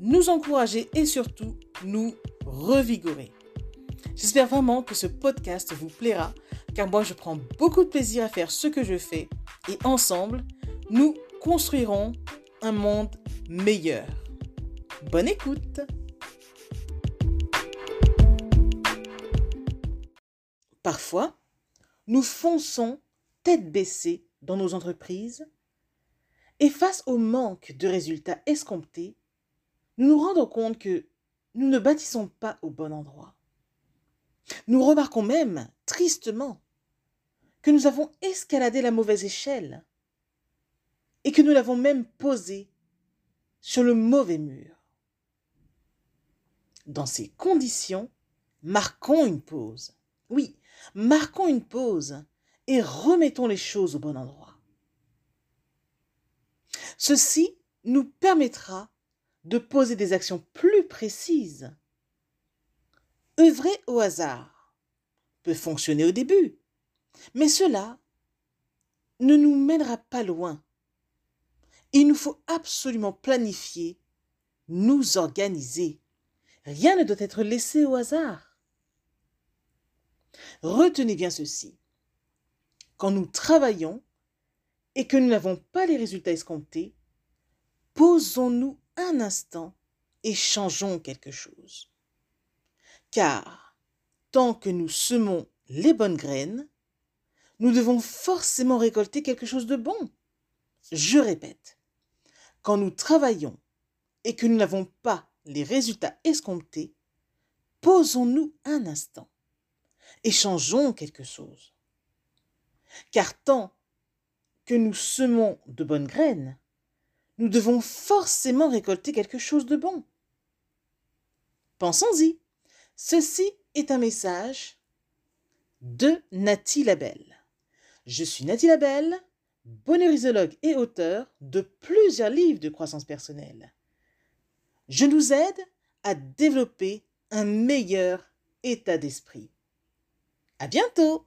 nous encourager et surtout nous revigorer. J'espère vraiment que ce podcast vous plaira, car moi je prends beaucoup de plaisir à faire ce que je fais et ensemble, nous construirons un monde meilleur. Bonne écoute Parfois, nous fonçons tête baissée dans nos entreprises et face au manque de résultats escomptés, nous nous rendons compte que nous ne bâtissons pas au bon endroit. Nous remarquons même, tristement, que nous avons escaladé la mauvaise échelle et que nous l'avons même posée sur le mauvais mur. Dans ces conditions, marquons une pause. Oui, marquons une pause et remettons les choses au bon endroit. Ceci nous permettra de poser des actions plus précises. Œuvrer au hasard peut fonctionner au début, mais cela ne nous mènera pas loin. Il nous faut absolument planifier, nous organiser. Rien ne doit être laissé au hasard. Retenez bien ceci. Quand nous travaillons et que nous n'avons pas les résultats escomptés, posons-nous instant et changeons quelque chose. Car tant que nous semons les bonnes graines, nous devons forcément récolter quelque chose de bon. Je répète, quand nous travaillons et que nous n'avons pas les résultats escomptés, posons-nous un instant et changeons quelque chose. Car tant que nous semons de bonnes graines, nous devons forcément récolter quelque chose de bon. Pensons-y. Ceci est un message de Nathalie Labelle. Je suis Nathalie Labelle, bonheurisologue et auteur de plusieurs livres de croissance personnelle. Je nous aide à développer un meilleur état d'esprit. À bientôt!